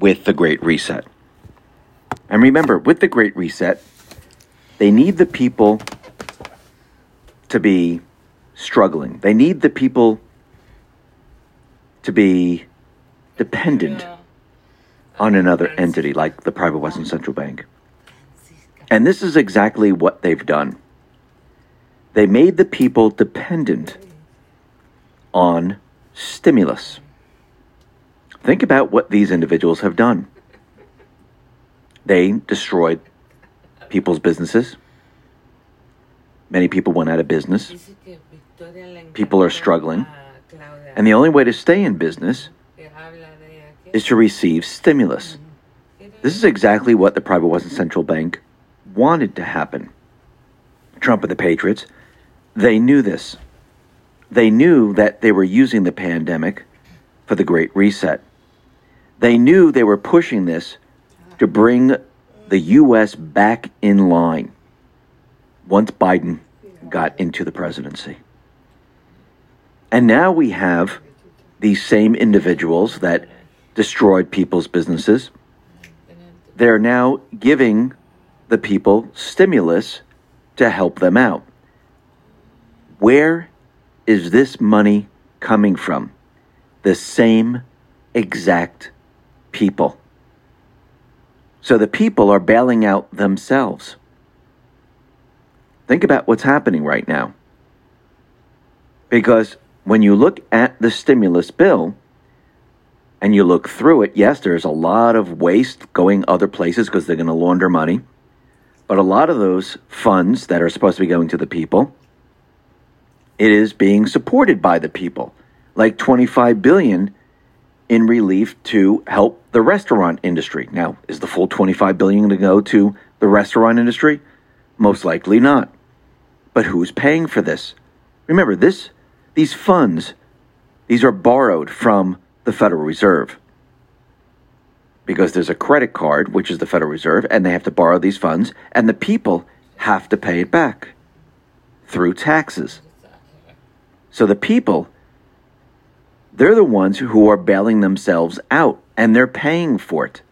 with the Great Reset. And remember, with the Great Reset, they need the people to be struggling. They need the people to be dependent on another entity like the private Western Central Bank. And this is exactly what they've done. They made the people dependent on stimulus. Think about what these individuals have done. They destroyed people's businesses. Many people went out of business. People are struggling. And the only way to stay in business is to receive stimulus. This is exactly what the private Western Central Bank wanted to happen. Trump and the Patriots, they knew this. They knew that they were using the pandemic for the Great Reset. They knew they were pushing this to bring the U.S. back in line once Biden got into the presidency. And now we have these same individuals that destroyed people's businesses. They're now giving the people stimulus to help them out. Where is this money coming from? The same exact people. So the people are bailing out themselves. Think about what's happening right now. Because when you look at the stimulus bill and you look through it, yes, there's a lot of waste going other places because they're going to launder money. But a lot of those funds that are supposed to be going to the people, it is being supported by the people. Like 25 billion in relief to help the restaurant industry. Now, is the full 25 billion to go to the restaurant industry? Most likely not. But who's paying for this? Remember, this these funds these are borrowed from the Federal Reserve. Because there's a credit card, which is the Federal Reserve, and they have to borrow these funds, and the people have to pay it back through taxes. So the people they're the ones who are bailing themselves out and they're paying for it.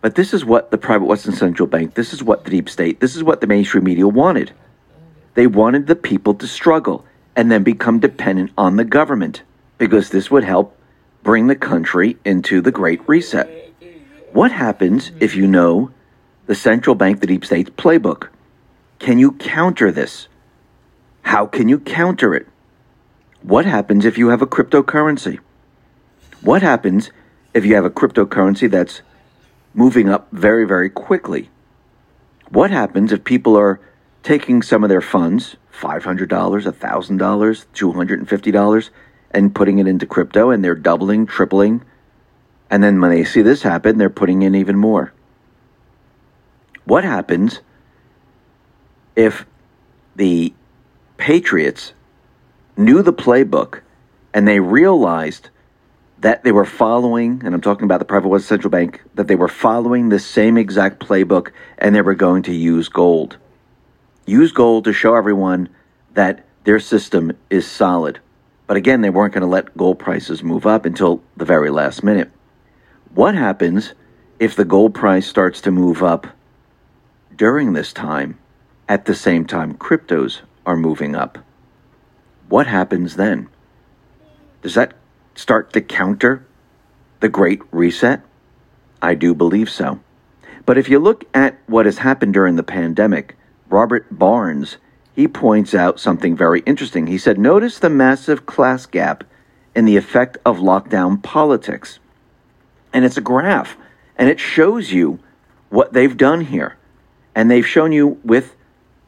But this is what the private Western Central Bank, this is what the deep state, this is what the mainstream media wanted. They wanted the people to struggle and then become dependent on the government because this would help bring the country into the Great Reset. What happens if you know the central bank, the deep state's playbook? Can you counter this? How can you counter it? What happens if you have a cryptocurrency? What happens if you have a cryptocurrency that's moving up very, very quickly? What happens if people are taking some of their funds, $500, $1,000, $250, and putting it into crypto and they're doubling, tripling, and then when they see this happen, they're putting in even more? What happens if the Patriots knew the playbook and they realized that they were following, and I'm talking about the private West Central Bank, that they were following the same exact playbook and they were going to use gold. Use gold to show everyone that their system is solid. But again, they weren't going to let gold prices move up until the very last minute. What happens if the gold price starts to move up during this time at the same time cryptos are moving up? What happens then? Does that start to counter the Great Reset? I do believe so. But if you look at what has happened during the pandemic, Robert Barnes, he points out something very interesting. He said, Notice the massive class gap in the effect of lockdown politics. And it's a graph, and it shows you what they've done here. And they've shown you with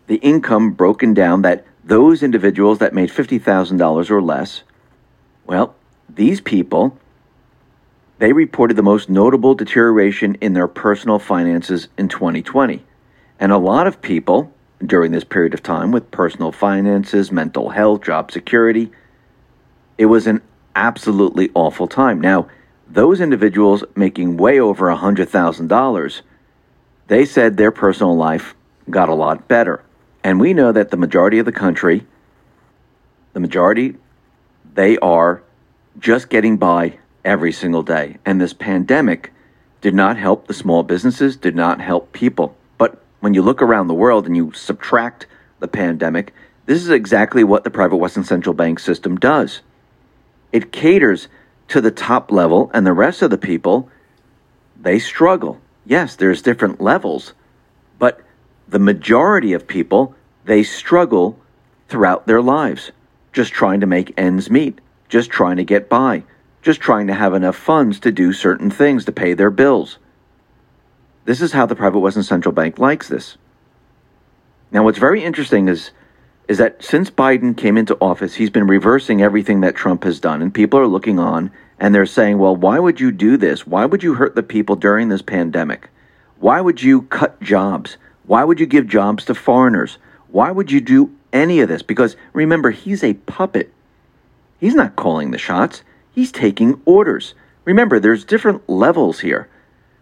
the income broken down that those individuals that made $50,000 or less, well, these people, they reported the most notable deterioration in their personal finances in 2020. And a lot of people during this period of time with personal finances, mental health, job security, it was an absolutely awful time. Now, those individuals making way over $100,000, they said their personal life got a lot better. And we know that the majority of the country, the majority, they are just getting by every single day. And this pandemic did not help the small businesses, did not help people. But when you look around the world and you subtract the pandemic, this is exactly what the private Western Central Bank system does. It caters to the top level, and the rest of the people, they struggle. Yes, there's different levels, the majority of people, they struggle throughout their lives, just trying to make ends meet, just trying to get by, just trying to have enough funds to do certain things to pay their bills. This is how the private Western Central Bank likes this. Now, what's very interesting is is that since Biden came into office, he's been reversing everything that Trump has done, and people are looking on and they're saying, "Well, why would you do this? Why would you hurt the people during this pandemic? Why would you cut jobs? Why would you give jobs to foreigners? Why would you do any of this?" Because remember, he's a puppet. He's not calling the shots. He's taking orders. Remember, there's different levels here.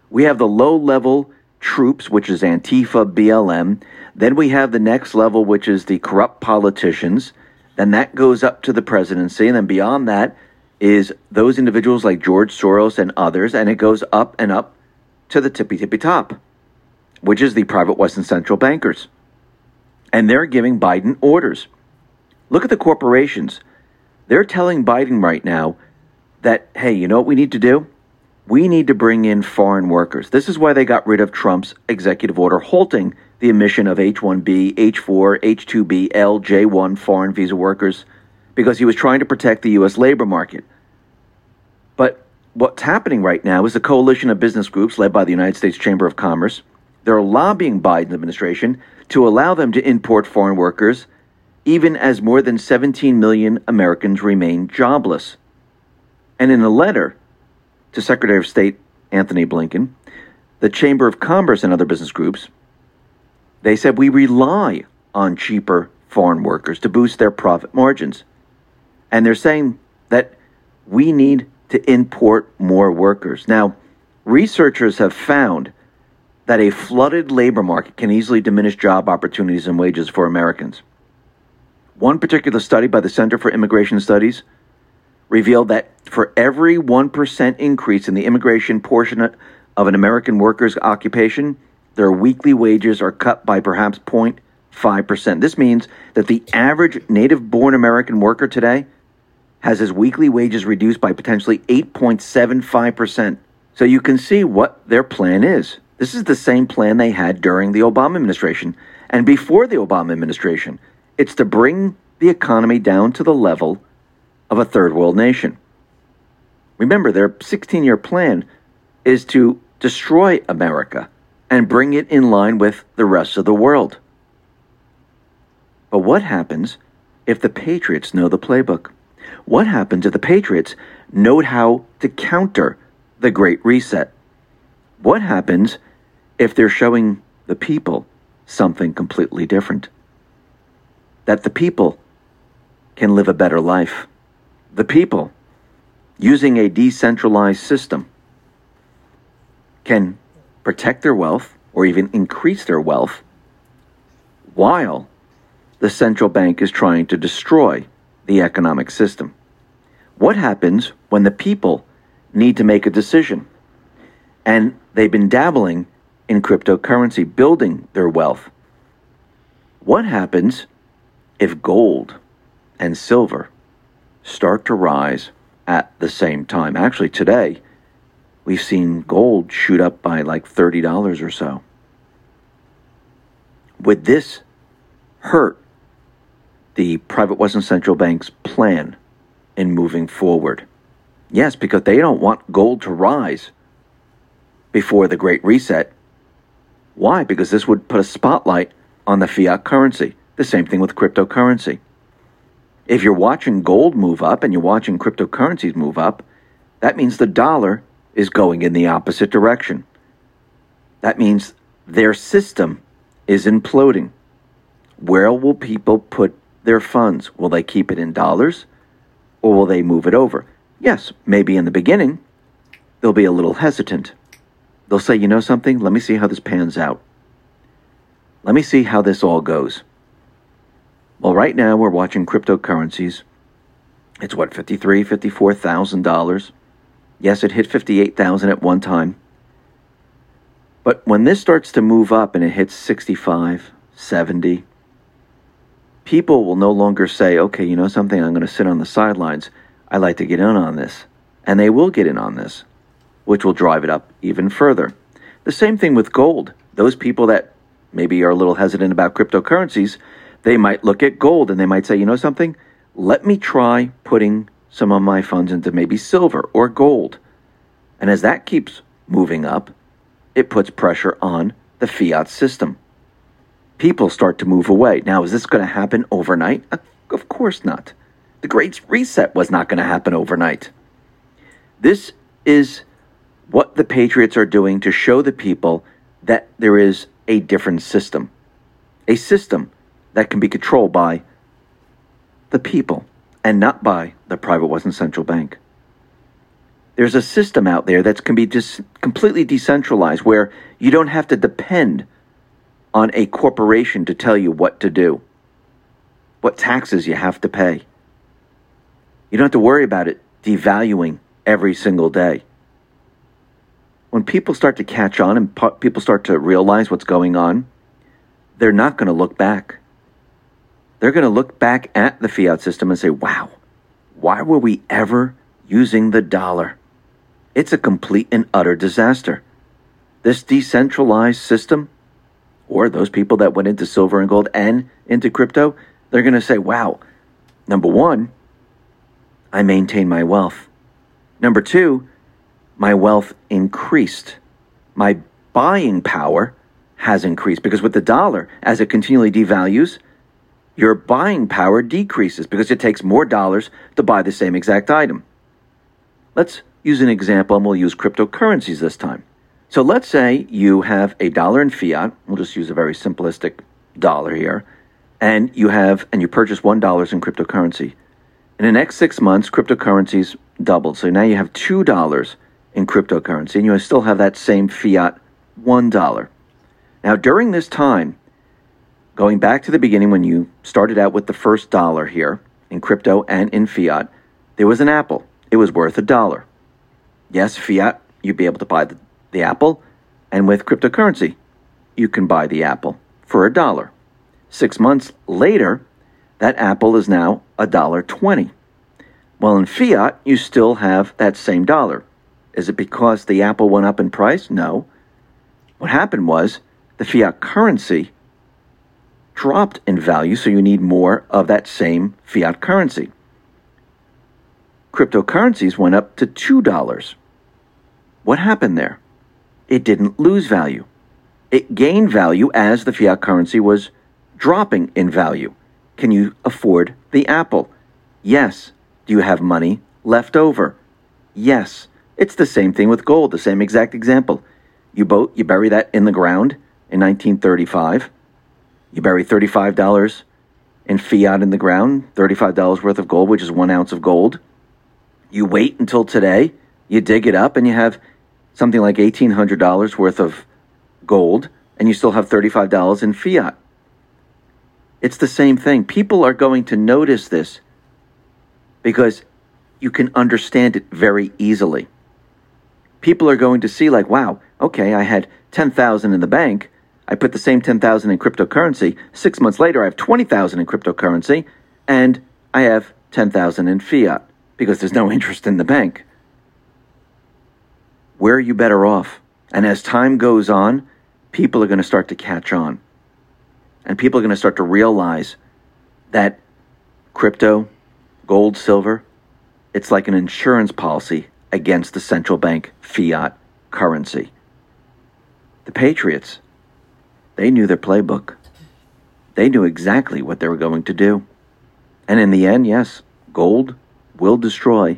We have the low level troops, which is Antifa, BLM. Then we have the next level, which is the corrupt politicians. Then that goes up to the presidency. And then beyond that is those individuals like George Soros and others. And it goes up and up to the tippy tippy top, which is the private Western central bankers. And they're giving Biden orders. Look at the corporations. They're telling Biden right now that, hey, you know what we need to do? We need to bring in foreign workers. This is why they got rid of Trump's executive order halting the admission of H 1B, H 4, H 2B, L, J 1 foreign visa workers because he was trying to protect the U.S. labor market. But what's happening right now is a coalition of business groups led by the United States Chamber of Commerce. They're lobbying Biden administration to allow them to import foreign workers, even as more than 17 million Americans remain jobless. And in a letter to Secretary of State Anthony Blinken, the Chamber of Commerce and other business groups, they said we rely on cheaper foreign workers to boost their profit margins. And they're saying that we need to import more workers. Now, researchers have found that a flooded labor market can easily diminish job opportunities and wages for Americans. One particular study by the Center for Immigration Studies revealed that for every 1% increase in the immigration portion of an American worker's occupation, their weekly wages are cut by perhaps 0.5%. This means that the average native born American worker today has his weekly wages reduced by potentially 8.75%. So you can see what their plan is. This is the same plan they had during the Obama administration and before the Obama administration. It's to bring the economy down to the level of a third world nation. Remember, their 16 year plan is to destroy America and bring it in line with the rest of the world. But what happens if the Patriots know the playbook? What happens if the Patriots know how to counter the Great Reset? What happens if they're showing the people something completely different? That the people can live a better life the people, using a decentralized system, can protect their wealth or even increase their wealth while the central bank is trying to destroy the economic system. What happens when the people need to make a decision and they've been dabbling in cryptocurrency, building their wealth? What happens if gold and silver start to rise at the same time. Actually, today, we've seen gold shoot up by like $30 or so. Would this hurt the private Western Central Bank's plan in moving forward? Yes, because they don't want gold to rise before the Great Reset. Why? Because this would put a spotlight on the fiat currency. The same thing with cryptocurrency. If you're watching gold move up and you're watching cryptocurrencies move up, that means the dollar is going in the opposite direction. That means their system is imploding. Where will people put their funds? Will they keep it in dollars or will they move it over? Yes, maybe in the beginning they'll be a little hesitant. They'll say, you know something? Let me see how this pans out. Let me see how this all goes. Well, right now we're watching cryptocurrencies. It's what, $53,000, $54,000. Yes, it hit 58,000 at one time. But when this starts to move up and it hits 65, 70, people will no longer say, okay, you know something, I'm going to sit on the sidelines. I like to get in on this. And they will get in on this, which will drive it up even further. The same thing with gold. Those people that maybe are a little hesitant about cryptocurrencies, they might look at gold and they might say, you know something, let me try putting some of my funds into maybe silver or gold. And as that keeps moving up, it puts pressure on the fiat system. People start to move away. Now, is this going to happen overnight? Of course not. The Great Reset was not going to happen overnight. This is what the Patriots are doing to show the people that there is a different system. A system that can be controlled by the people and not by the private Western Central Bank. There's a system out there that can be just completely decentralized where you don't have to depend on a corporation to tell you what to do, what taxes you have to pay. You don't have to worry about it devaluing every single day. When people start to catch on and people start to realize what's going on, they're not going to look back. They're going to look back at the fiat system and say, wow, why were we ever using the dollar? It's a complete and utter disaster. This decentralized system, or those people that went into silver and gold and into crypto, they're going to say, wow, number one, I maintain my wealth. Number two, my wealth increased. My buying power has increased because with the dollar, as it continually devalues, your buying power decreases because it takes more dollars to buy the same exact item. Let's use an example and we'll use cryptocurrencies this time. So let's say you have a dollar in fiat. We'll just use a very simplistic dollar here. And you have, and you purchase $1 in cryptocurrency. In the next six months, cryptocurrencies doubled. So now you have $2 in cryptocurrency and you still have that same fiat $1. Now, during this time, going back to the beginning when you started out with the first dollar here in crypto and in fiat, there was an apple. It was worth a dollar. Yes, fiat, you'd be able to buy the, the apple, and with cryptocurrency, you can buy the apple for a dollar. Six months later, that apple is now a dollar twenty. Well, in fiat, you still have that same dollar. Is it because the apple went up in price? No. What happened was the fiat currency dropped in value, so you need more of that same fiat currency. Cryptocurrencies went up to $2. What happened there? It didn't lose value. It gained value as the fiat currency was dropping in value. Can you afford the apple? Yes. Do you have money left over? Yes. It's the same thing with gold, the same exact example. You boat, you bury that in the ground in 1935. You bury $35 in fiat in the ground, $35 worth of gold, which is one ounce of gold. You wait until today, you dig it up, and you have something like $1,800 worth of gold, and you still have $35 in fiat. It's the same thing. People are going to notice this because you can understand it very easily. People are going to see like, wow, okay, I had 10,000 in the bank. I put the same 10,000 in cryptocurrency. 6 months later I have 20,000 in cryptocurrency and I have 10,000 in fiat because there's no interest in the bank where are you better off? And as time goes on, people are going to start to catch on. And people are going to start to realize that crypto, gold, silver, it's like an insurance policy against the central bank fiat currency. The Patriots, they knew their playbook. They knew exactly what they were going to do. And in the end, yes, gold will destroy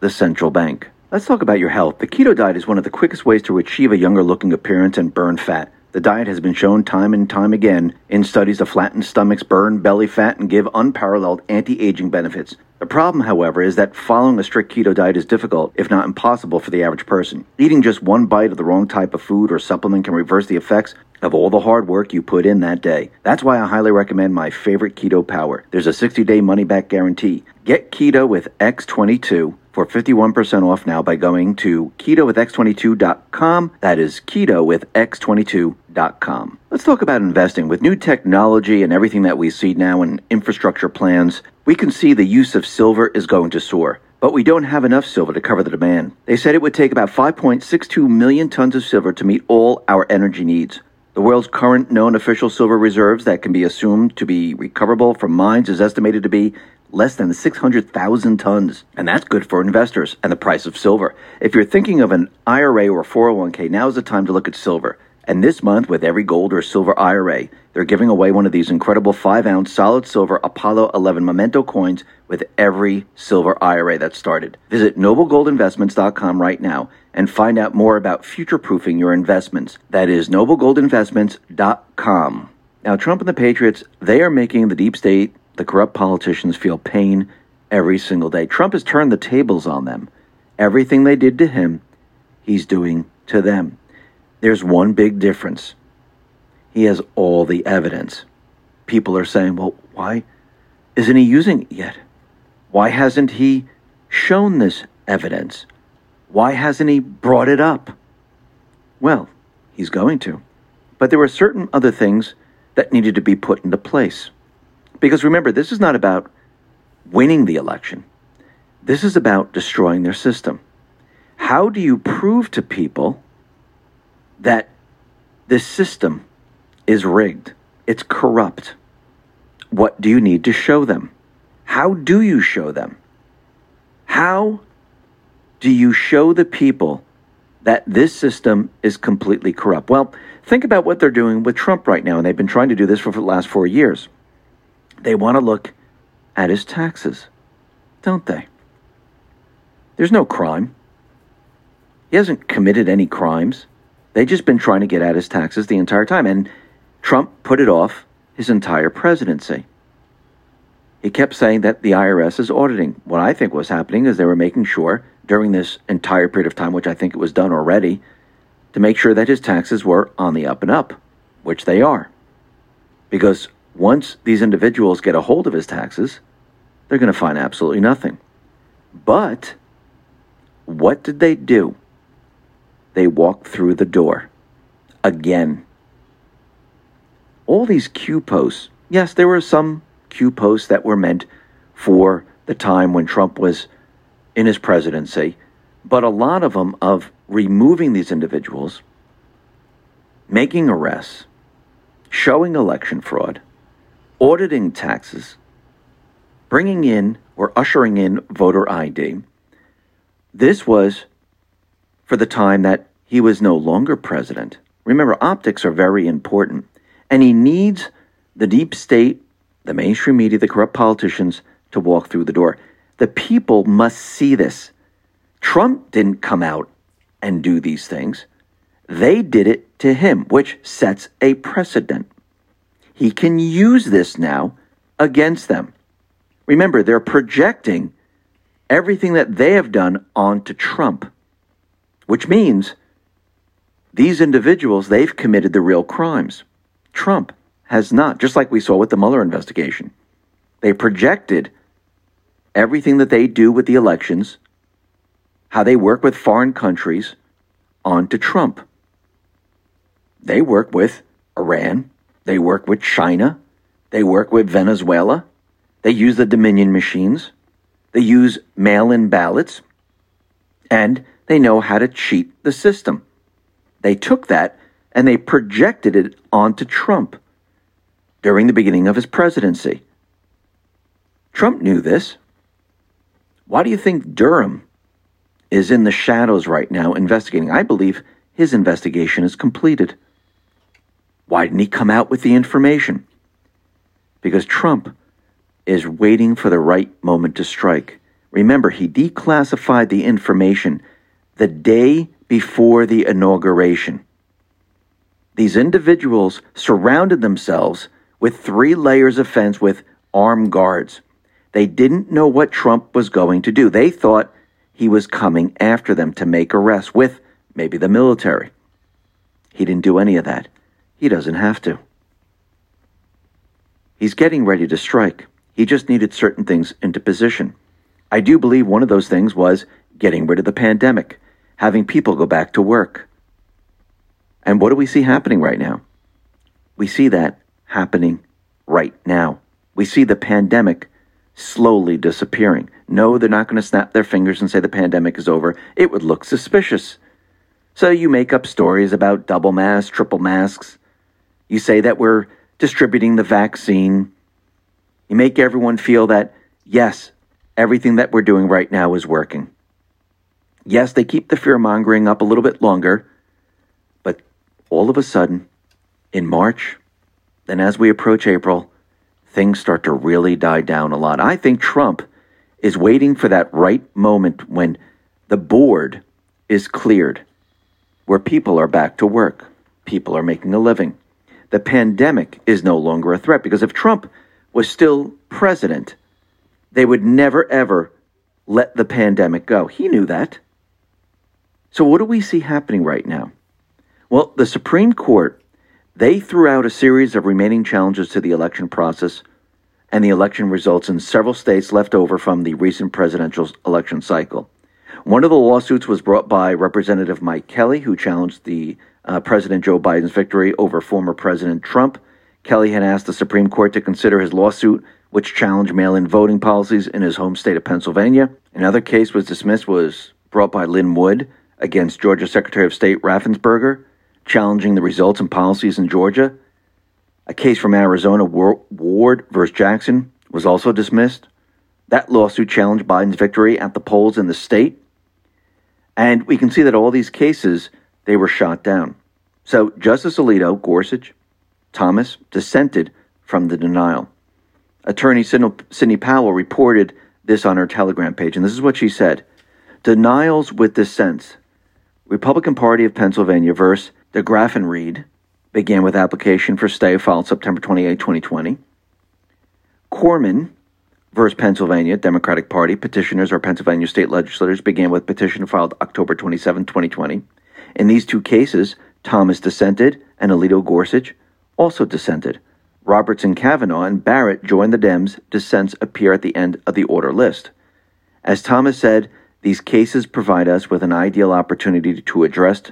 the central bank. Let's talk about your health. The keto diet is one of the quickest ways to achieve a younger looking appearance and burn fat. The diet has been shown time and time again in studies to flatten stomachs, burn belly fat, and give unparalleled anti aging benefits. The problem, however, is that following a strict keto diet is difficult, if not impossible, for the average person. Eating just one bite of the wrong type of food or supplement can reverse the effects of all the hard work you put in that day. That's why I highly recommend my favorite Keto Power. There's a 60 day money back guarantee. Get keto with X22 for 51% off now by going to keto with ketowithx22.com. That is keto with x22.com. Let's talk about investing. With new technology and everything that we see now in infrastructure plans, we can see the use of silver is going to soar. But we don't have enough silver to cover the demand. They said it would take about 5.62 million tons of silver to meet all our energy needs. The world's current known official silver reserves that can be assumed to be recoverable from mines is estimated to be less than 600,000 tons. And that's good for investors and the price of silver. If you're thinking of an IRA or 401k, now is the time to look at silver. And this month, with every gold or silver IRA, they're giving away one of these incredible 5 ounce solid silver Apollo 11 memento coins with every silver IRA that started. Visit noblegoldinvestments.com right now and find out more about future proofing your investments. That is noblegoldinvestments.com. Now, Trump and the Patriots, they are making the deep state the corrupt politicians feel pain every single day. Trump has turned the tables on them. Everything they did to him, he's doing to them. There's one big difference. He has all the evidence. People are saying, well, why isn't he using it yet? Why hasn't he shown this evidence? Why hasn't he brought it up? Well, he's going to. But there were certain other things that needed to be put into place. Because remember, this is not about winning the election, this is about destroying their system. How do you prove to people that this system is rigged? It's corrupt. What do you need to show them? How do you show them? How do you show the people that this system is completely corrupt? Well, think about what they're doing with Trump right now, and they've been trying to do this for the last four years. They want to look at his taxes, don't they? There's no crime. He hasn't committed any crimes. They've just been trying to get at his taxes the entire time. And Trump put it off his entire presidency. He kept saying that the IRS is auditing. What I think was happening is they were making sure during this entire period of time, which I think it was done already, to make sure that his taxes were on the up and up, which they are. Because once these individuals get a hold of his taxes, they're going to find absolutely nothing. But what did they do? They walked through the door. Again. All these Q posts, yes, there were some Q posts that were meant for the time when Trump was in his presidency, but a lot of them of removing these individuals, making arrests, showing election fraud, auditing taxes, bringing in or ushering in voter ID. This was for the time that he was no longer president. Remember, optics are very important, and he needs the deep state, the mainstream media, the corrupt politicians to walk through the door. The people must see this. Trump didn't come out and do these things. They did it to him, which sets a precedent he can use this now against them. Remember, they're projecting everything that they have done onto Trump, which means these individuals, they've committed the real crimes. Trump has not, just like we saw with the Mueller investigation. They projected everything that they do with the elections, how they work with foreign countries, onto Trump. They work with Iran, they work with China. They work with Venezuela. They use the Dominion machines. They use mail in ballots. And they know how to cheat the system. They took that and they projected it onto Trump during the beginning of his presidency. Trump knew this. Why do you think Durham is in the shadows right now investigating? I believe his investigation is completed. Why didn't he come out with the information? Because Trump is waiting for the right moment to strike. Remember, he declassified the information the day before the inauguration. These individuals surrounded themselves with three layers of fence with armed guards. They didn't know what Trump was going to do. They thought he was coming after them to make arrests with maybe the military. He didn't do any of that. He doesn't have to. He's getting ready to strike. He just needed certain things into position. I do believe one of those things was getting rid of the pandemic, having people go back to work. And what do we see happening right now? We see that happening right now. We see the pandemic slowly disappearing. No, they're not going to snap their fingers and say the pandemic is over. It would look suspicious. So you make up stories about double masks, triple masks. You say that we're distributing the vaccine. You make everyone feel that, yes, everything that we're doing right now is working. Yes, they keep the fear mongering up a little bit longer, but all of a sudden, in March, then as we approach April, things start to really die down a lot. I think Trump is waiting for that right moment when the board is cleared, where people are back to work, people are making a living. The pandemic is no longer a threat because if Trump was still president, they would never ever let the pandemic go. He knew that. So, what do we see happening right now? Well, the Supreme Court, they threw out a series of remaining challenges to the election process and the election results in several states left over from the recent presidential election cycle. One of the lawsuits was brought by Representative Mike Kelly, who challenged the uh, President Joe Biden's victory over former President Trump. Kelly had asked the Supreme Court to consider his lawsuit, which challenged mail-in voting policies in his home state of Pennsylvania. Another case was dismissed was brought by Lin Wood against Georgia Secretary of State Raffensperger, challenging the results and policies in Georgia. A case from Arizona, Ward versus Jackson, was also dismissed. That lawsuit challenged Biden's victory at the polls in the state. And we can see that all these cases, they were shot down. So Justice Alito, Gorsuch, Thomas dissented from the denial. Attorney Sidney Powell reported this on her Telegram page, and this is what she said Denials with dissents. Republican Party of Pennsylvania versus Degraffenreid began with application for stay filed September 28, 2020. Corman versus Pennsylvania Democratic Party petitioners or Pennsylvania state legislators began with petition filed October 27, 2020. In these two cases, Thomas dissented and Alito Gorsuch also dissented. Roberts and Kavanaugh and Barrett joined the Dems. Dissents appear at the end of the order list. As Thomas said, these cases provide us with an ideal opportunity to address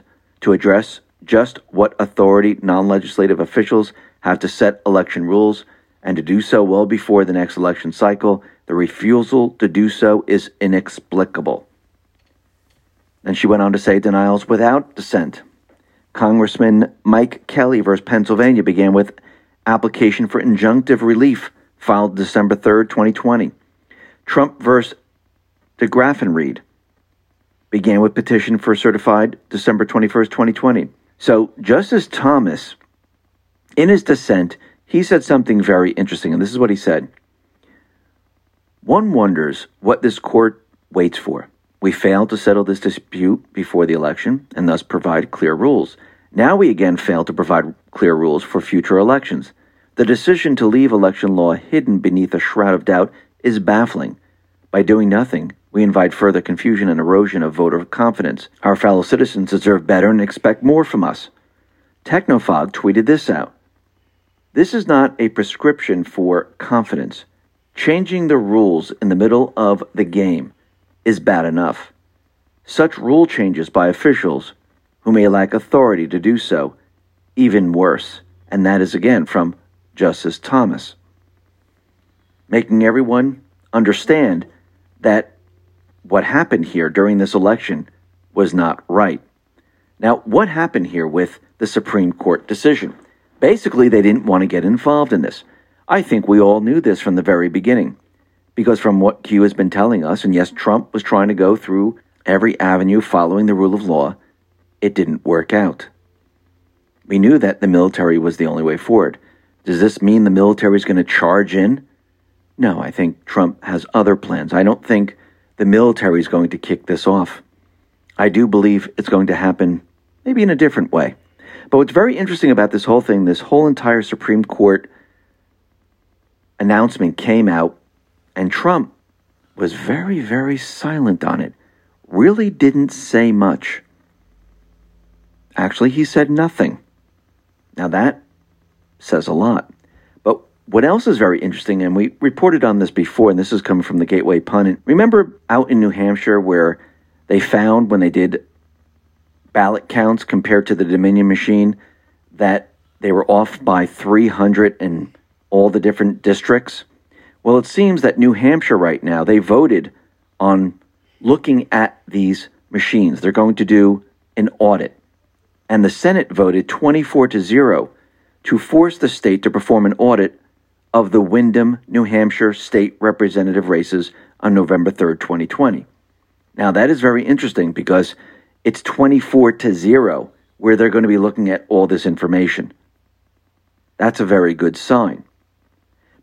to address just what authority non legislative officials have to set election rules, and to do so well before the next election cycle. The refusal to do so is inexplicable. And she went on to say denials without dissent. Congressman Mike Kelly versus Pennsylvania began with application for injunctive relief filed December 3rd, 2020. Trump versus Degraffenreid began with petition for certified December 21st, 2020. So, Justice Thomas, in his dissent, he said something very interesting, and this is what he said. One wonders what this court waits for. We failed to settle this dispute before the election and thus provide clear rules. Now we again fail to provide clear rules for future elections. The decision to leave election law hidden beneath a shroud of doubt is baffling. By doing nothing, we invite further confusion and erosion of voter confidence. Our fellow citizens deserve better and expect more from us. Technofog tweeted this out. This is not a prescription for confidence. Changing the rules in the middle of the game is bad enough. Such rule changes by officials who may lack authority to do so, even worse. And that is again from Justice Thomas. Making everyone understand that what happened here during this election was not right. Now, what happened here with the Supreme Court decision? Basically, they didn't want to get involved in this. I think we all knew this from the very beginning. Because from what Q has been telling us, and yes, Trump was trying to go through every avenue following the rule of law, it didn't work out. We knew that the military was the only way forward. Does this mean the military is going to charge in? No, I think Trump has other plans. I don't think the military is going to kick this off. I do believe it's going to happen maybe in a different way. But what's very interesting about this whole thing, this whole entire Supreme Court announcement came out, and Trump was very, very silent on it. Really didn't say much. Actually, he said nothing. Now that says a lot. What else is very interesting, and we reported on this before, and this is coming from the Gateway Pundit. Remember out in New Hampshire where they found when they did ballot counts compared to the Dominion machine that they were off by 300 in all the different districts? Well, it seems that New Hampshire right now, they voted on looking at these machines. They're going to do an audit. And the Senate voted 24 to 0 to force the state to perform an audit of the Windham, New Hampshire state representative races on November 3rd, 2020. Now, that is very interesting because it's 24 to 0 where they're going to be looking at all this information. That's a very good sign.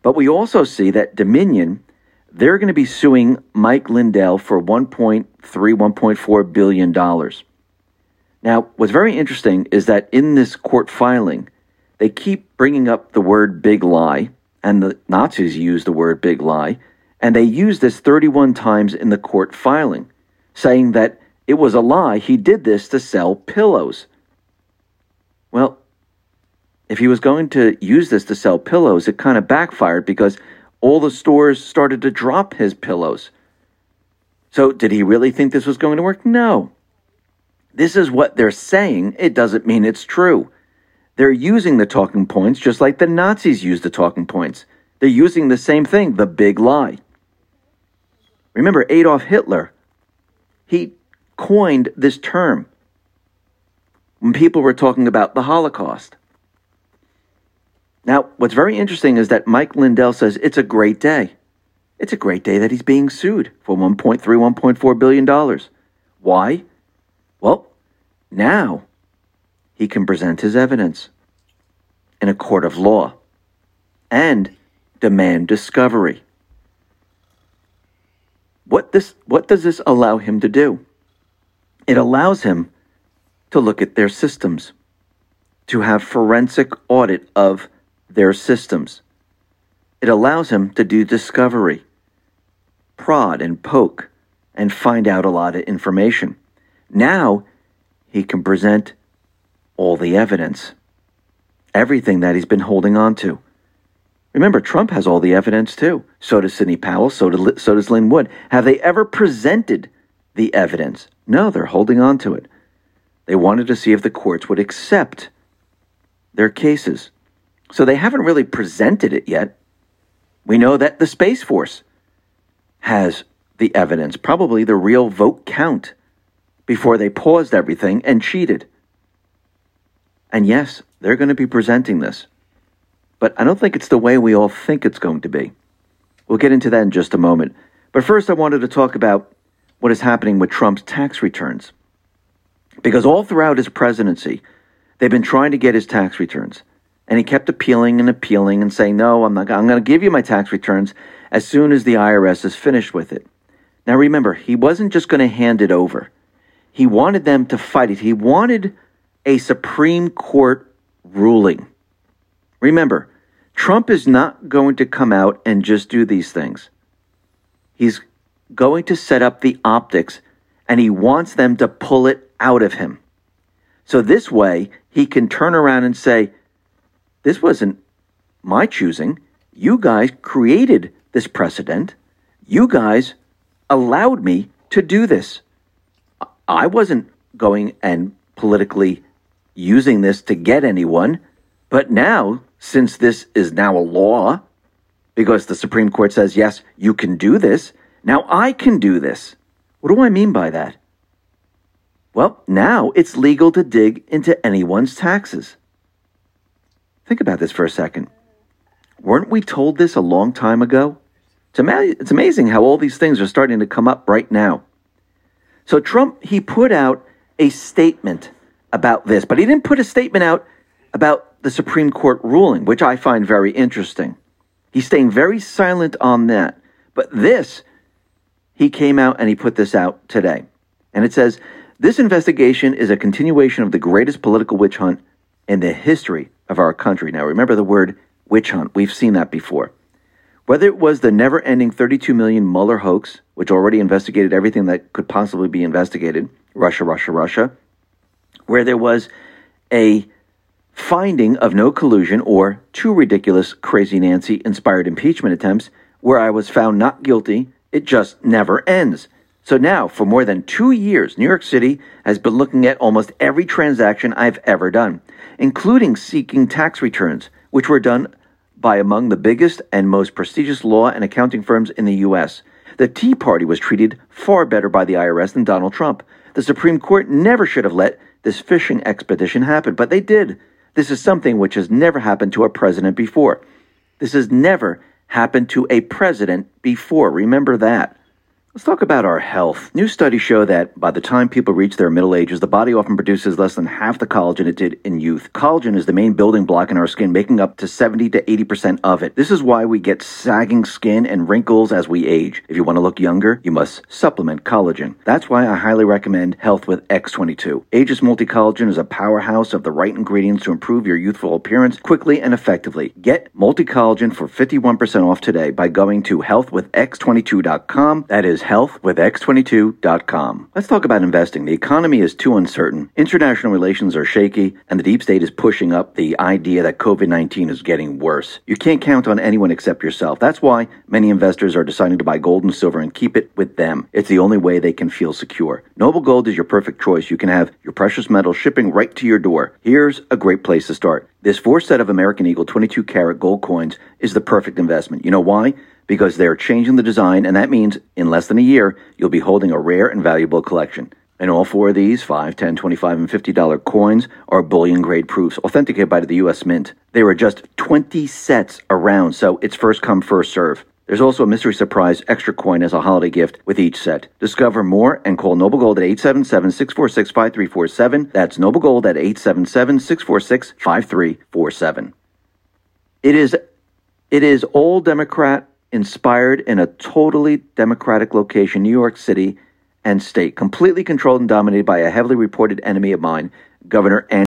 But we also see that Dominion, they're going to be suing Mike Lindell for 1.3, 1.4 billion dollars. Now, what's very interesting is that in this court filing, they keep bringing up the word big lie and the Nazis used the word big lie, and they used this 31 times in the court filing, saying that it was a lie. He did this to sell pillows. Well, if he was going to use this to sell pillows, it kind of backfired because all the stores started to drop his pillows. So, did he really think this was going to work? No. This is what they're saying. It doesn't mean it's true. They're using the talking points just like the Nazis used the talking points. They're using the same thing, the big lie. Remember Adolf Hitler? He coined this term when people were talking about the Holocaust. Now, what's very interesting is that Mike Lindell says it's a great day. It's a great day that he's being sued for 1.3, 1.4 billion dollars. Why? Well, now he can present his evidence in a court of law and demand discovery. What, this, what does this allow him to do? It allows him to look at their systems, to have forensic audit of their systems. It allows him to do discovery, prod and poke, and find out a lot of information. Now he can present all the evidence, everything that he's been holding on to. Remember, Trump has all the evidence too. So does Sidney Powell. So, do, so does Lin Wood. Have they ever presented the evidence? No, they're holding on to it. They wanted to see if the courts would accept their cases. So they haven't really presented it yet. We know that the Space Force has the evidence, probably the real vote count, before they paused everything and cheated. And yes, they're going to be presenting this. But I don't think it's the way we all think it's going to be. We'll get into that in just a moment. But first, I wanted to talk about what is happening with Trump's tax returns. Because all throughout his presidency, they've been trying to get his tax returns. And he kept appealing and appealing and saying, no, I'm not, I'm going to give you my tax returns as soon as the IRS is finished with it. Now remember, he wasn't just going to hand it over. He wanted them to fight it. He wanted a Supreme Court ruling. Remember, Trump is not going to come out and just do these things. He's going to set up the optics and he wants them to pull it out of him. So this way, he can turn around and say, This wasn't my choosing. You guys created this precedent. You guys allowed me to do this. I wasn't going and politically using this to get anyone. But now, since this is now a law, because the Supreme Court says, yes, you can do this, now I can do this. What do I mean by that? Well, now it's legal to dig into anyone's taxes. Think about this for a second. Weren't we told this a long time ago? It's, ama- it's amazing how all these things are starting to come up right now. So Trump, he put out a statement about this, but he didn't put a statement out about the Supreme Court ruling, which I find very interesting. He's staying very silent on that. But this, he came out and he put this out today. And it says, This investigation is a continuation of the greatest political witch hunt in the history of our country. Now, remember the word witch hunt. We've seen that before. Whether it was the never ending 32 million Mueller hoax, which already investigated everything that could possibly be investigated Russia, Russia, Russia, where there was a finding of no collusion or two ridiculous, crazy Nancy inspired impeachment attempts where I was found not guilty. It just never ends. So now, for more than two years, New York City has been looking at almost every transaction I've ever done, including seeking tax returns, which were done by among the biggest and most prestigious law and accounting firms in the U.S. The Tea Party was treated far better by the IRS than Donald Trump. The Supreme Court never should have let this fishing expedition happen, but they did. This is something which has never happened to a president before. This has never happened to a president before. Remember that. Let's talk about our health. New studies show that by the time people reach their middle ages, the body often produces less than half the collagen it did in youth. Collagen is the main building block in our skin, making up to 70 to 80% of it. This is why we get sagging skin and wrinkles as we age. If you want to look younger, you must supplement collagen. That's why I highly recommend Health with X22. Aegis Multi Collagen is a powerhouse of the right ingredients to improve your youthful appearance quickly and effectively. Get Multi Collagen for 51% off today by going to healthwithx22.com. That is health with x22.com. Let's talk about investing. The economy is too uncertain. International relations are shaky, and the deep state is pushing up the idea that COVID 19 is getting worse. You can't count on anyone except yourself. That's why many investors are deciding to buy gold and silver and keep it with them. It's the only way they can feel secure. Noble Gold is your perfect choice. You can have your precious metals shipping right to your door. Here's a great place to start. This four set of American Eagle 22 karat gold coins is the perfect investment. You know why? Because they're changing the design, and that means in less than a year, you'll be holding a rare and valuable collection. And all four of these, 5 10 25 and $50 coins, are bullion grade proofs, authenticated by the U.S. Mint. There are just 20 sets around, so it's first come, first serve. There's also a mystery surprise extra coin as a holiday gift with each set. Discover more and call Noble Gold at 877 646 5347. That's Noble Gold at 877 646 5347. It is, it is all Democrat inspired in a totally democratic location, New York City and state, completely controlled and dominated by a heavily reported enemy of mine, Governor Andrew.